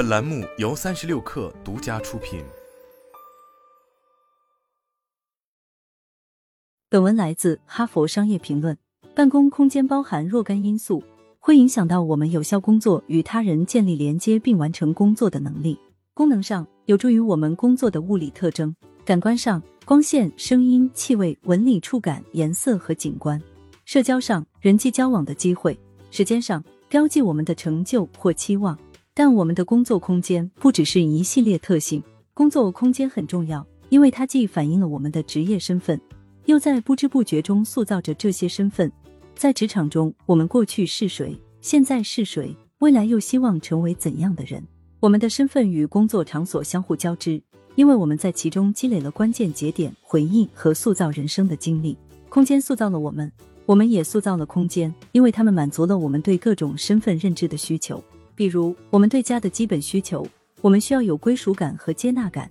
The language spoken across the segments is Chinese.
本栏目由三十六氪独家出品。本文来自《哈佛商业评论》。办公空间包含若干因素，会影响到我们有效工作、与他人建立连接并完成工作的能力。功能上，有助于我们工作的物理特征；感官上，光线、声音、气味、纹理、触感、颜色和景观；社交上，人际交往的机会；时间上，标记我们的成就或期望。但我们的工作空间不只是一系列特性，工作空间很重要，因为它既反映了我们的职业身份，又在不知不觉中塑造着这些身份。在职场中，我们过去是谁，现在是谁，未来又希望成为怎样的人？我们的身份与工作场所相互交织，因为我们在其中积累了关键节点、回忆和塑造人生的经历。空间塑造了我们，我们也塑造了空间，因为它们满足了我们对各种身份认知的需求。比如，我们对家的基本需求，我们需要有归属感和接纳感，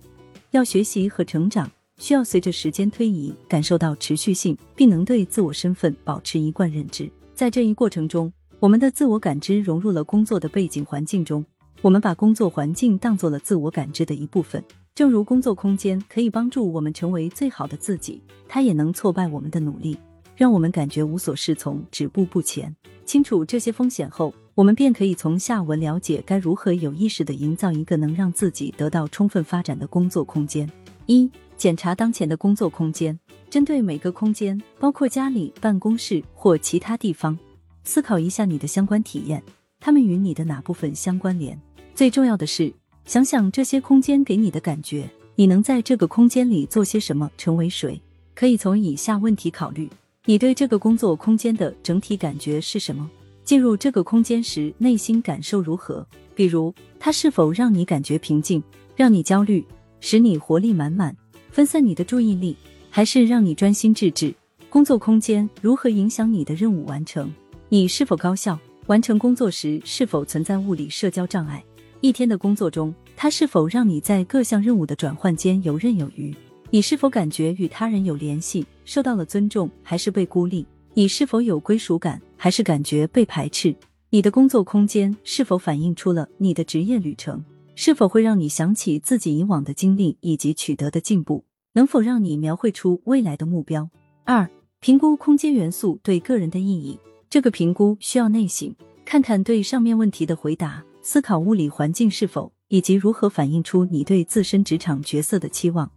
要学习和成长。需要随着时间推移感受到持续性，并能对自我身份保持一贯认知。在这一过程中，我们的自我感知融入了工作的背景环境中，我们把工作环境当做了自我感知的一部分。正如工作空间可以帮助我们成为最好的自己，它也能挫败我们的努力，让我们感觉无所适从、止步不前。清楚这些风险后，我们便可以从下文了解该如何有意识的营造一个能让自己得到充分发展的工作空间。一检查当前的工作空间，针对每个空间，包括家里、办公室或其他地方，思考一下你的相关体验，它们与你的哪部分相关联？最重要的是，想想这些空间给你的感觉，你能在这个空间里做些什么，成为谁？可以从以下问题考虑：你对这个工作空间的整体感觉是什么？进入这个空间时，内心感受如何？比如，它是否让你感觉平静，让你焦虑，使你活力满满？分散你的注意力，还是让你专心致志？工作空间如何影响你的任务完成？你是否高效？完成工作时是否存在物理社交障碍？一天的工作中，它是否让你在各项任务的转换间游刃有余？你是否感觉与他人有联系，受到了尊重，还是被孤立？你是否有归属感，还是感觉被排斥？你的工作空间是否反映出了你的职业旅程？是否会让你想起自己以往的经历以及取得的进步？能否让你描绘出未来的目标？二、评估空间元素对个人的意义。这个评估需要内省，看看对上面问题的回答，思考物理环境是否以及如何反映出你对自身职场角色的期望，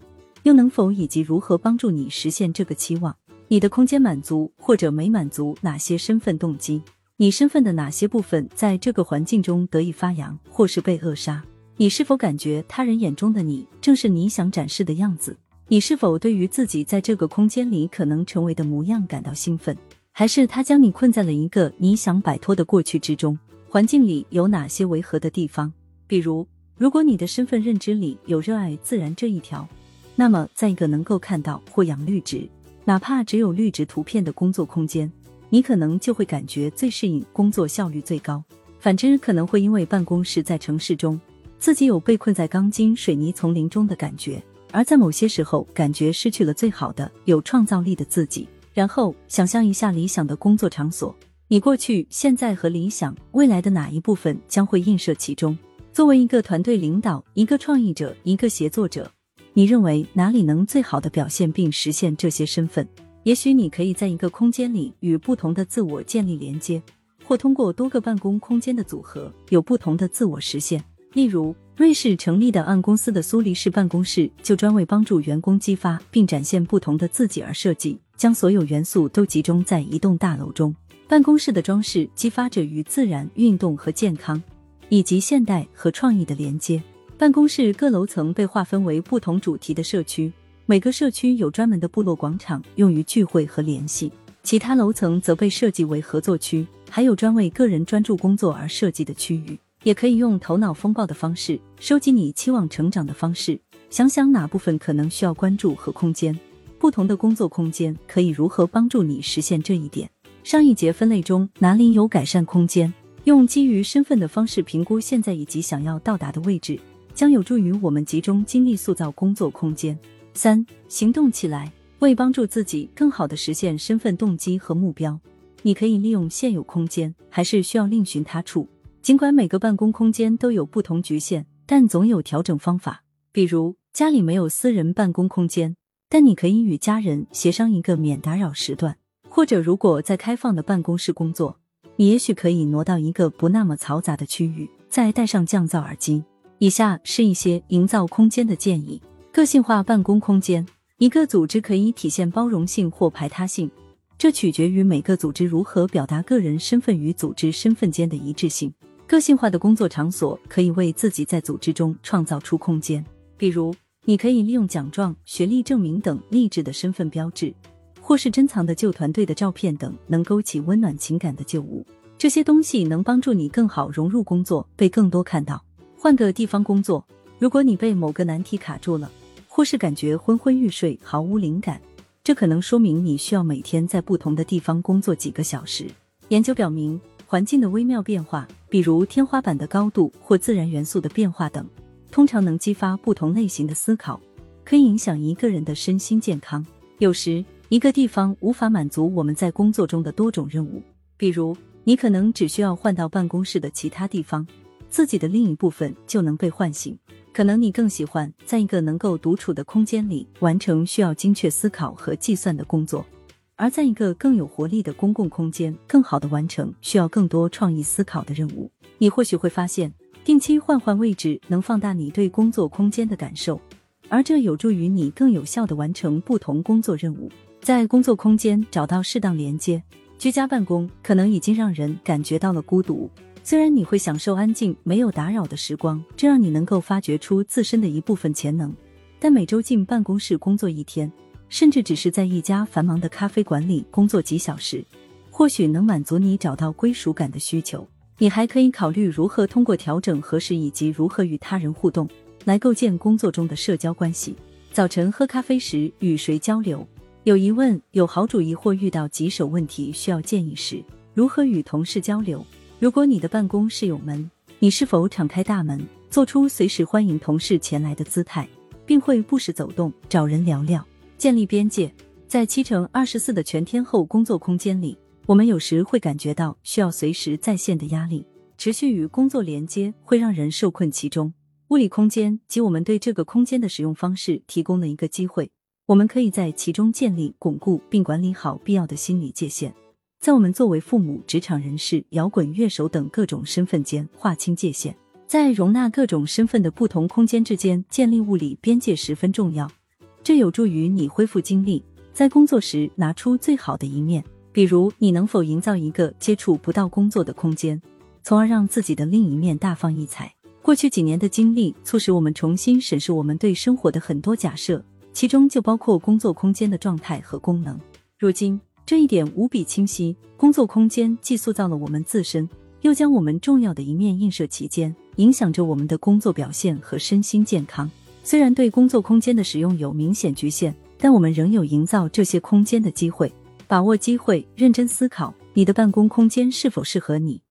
又能否以及如何帮助你实现这个期望？你的空间满足或者没满足哪些身份动机？你身份的哪些部分在这个环境中得以发扬，或是被扼杀？你是否感觉他人眼中的你正是你想展示的样子？你是否对于自己在这个空间里可能成为的模样感到兴奋？还是他将你困在了一个你想摆脱的过去之中？环境里有哪些违和的地方？比如，如果你的身份认知里有热爱自然这一条，那么在一个能够看到或养绿植，哪怕只有绿植图片的工作空间，你可能就会感觉最适应，工作效率最高。反之，可能会因为办公室在城市中。自己有被困在钢筋水泥丛林中的感觉，而在某些时候，感觉失去了最好的、有创造力的自己。然后想象一下理想的工作场所，你过去、现在和理想未来的哪一部分将会映射其中？作为一个团队领导、一个创意者、一个协作者，你认为哪里能最好的表现并实现这些身份？也许你可以在一个空间里与不同的自我建立连接，或通过多个办公空间的组合，有不同的自我实现。例如，瑞士成立的按公司的苏黎世办公室就专为帮助员工激发并展现不同的自己而设计，将所有元素都集中在一栋大楼中。办公室的装饰激发着与自然、运动和健康，以及现代和创意的连接。办公室各楼层被划分为不同主题的社区，每个社区有专门的部落广场用于聚会和联系，其他楼层则被设计为合作区，还有专为个人专注工作而设计的区域。也可以用头脑风暴的方式收集你期望成长的方式，想想哪部分可能需要关注和空间。不同的工作空间可以如何帮助你实现这一点？上一节分类中哪里有改善空间？用基于身份的方式评估现在以及想要到达的位置，将有助于我们集中精力塑造工作空间。三、行动起来，为帮助自己更好的实现身份动机和目标，你可以利用现有空间，还是需要另寻他处？尽管每个办公空间都有不同局限，但总有调整方法。比如家里没有私人办公空间，但你可以与家人协商一个免打扰时段；或者如果在开放的办公室工作，你也许可以挪到一个不那么嘈杂的区域，再戴上降噪耳机。以下是一些营造空间的建议：个性化办公空间。一个组织可以体现包容性或排他性，这取决于每个组织如何表达个人身份与组织身份间的一致性。个性化的工作场所可以为自己在组织中创造出空间，比如，你可以利用奖状、学历证明等励志的身份标志，或是珍藏的旧团队的照片等能勾起温暖情感的旧物。这些东西能帮助你更好融入工作，被更多看到。换个地方工作，如果你被某个难题卡住了。或是感觉昏昏欲睡，毫无灵感，这可能说明你需要每天在不同的地方工作几个小时。研究表明，环境的微妙变化，比如天花板的高度或自然元素的变化等，通常能激发不同类型的思考，可以影响一个人的身心健康。有时，一个地方无法满足我们在工作中的多种任务，比如你可能只需要换到办公室的其他地方，自己的另一部分就能被唤醒。可能你更喜欢在一个能够独处的空间里完成需要精确思考和计算的工作，而在一个更有活力的公共空间，更好的完成需要更多创意思考的任务。你或许会发现，定期换换位置能放大你对工作空间的感受，而这有助于你更有效的完成不同工作任务。在工作空间找到适当连接，居家办公可能已经让人感觉到了孤独。虽然你会享受安静、没有打扰的时光，这让你能够发掘出自身的一部分潜能，但每周进办公室工作一天，甚至只是在一家繁忙的咖啡馆里工作几小时，或许能满足你找到归属感的需求。你还可以考虑如何通过调整合适以及如何与他人互动，来构建工作中的社交关系。早晨喝咖啡时与谁交流？有疑问、有好主意或遇到棘手问题需要建议时，如何与同事交流？如果你的办公室有门，你是否敞开大门，做出随时欢迎同事前来的姿态，并会不时走动找人聊聊？建立边界，在七乘二十四的全天候工作空间里，我们有时会感觉到需要随时在线的压力，持续与工作连接会让人受困其中。物理空间及我们对这个空间的使用方式提供了一个机会，我们可以在其中建立、巩固并管理好必要的心理界限。在我们作为父母、职场人士、摇滚乐手等各种身份间划清界限，在容纳各种身份的不同空间之间建立物理边界十分重要。这有助于你恢复精力，在工作时拿出最好的一面。比如，你能否营造一个接触不到工作的空间，从而让自己的另一面大放异彩？过去几年的经历促使我们重新审视我们对生活的很多假设，其中就包括工作空间的状态和功能。如今。这一点无比清晰。工作空间既塑造了我们自身，又将我们重要的一面映射其间，影响着我们的工作表现和身心健康。虽然对工作空间的使用有明显局限，但我们仍有营造这些空间的机会。把握机会，认真思考你的办公空间是否适合你。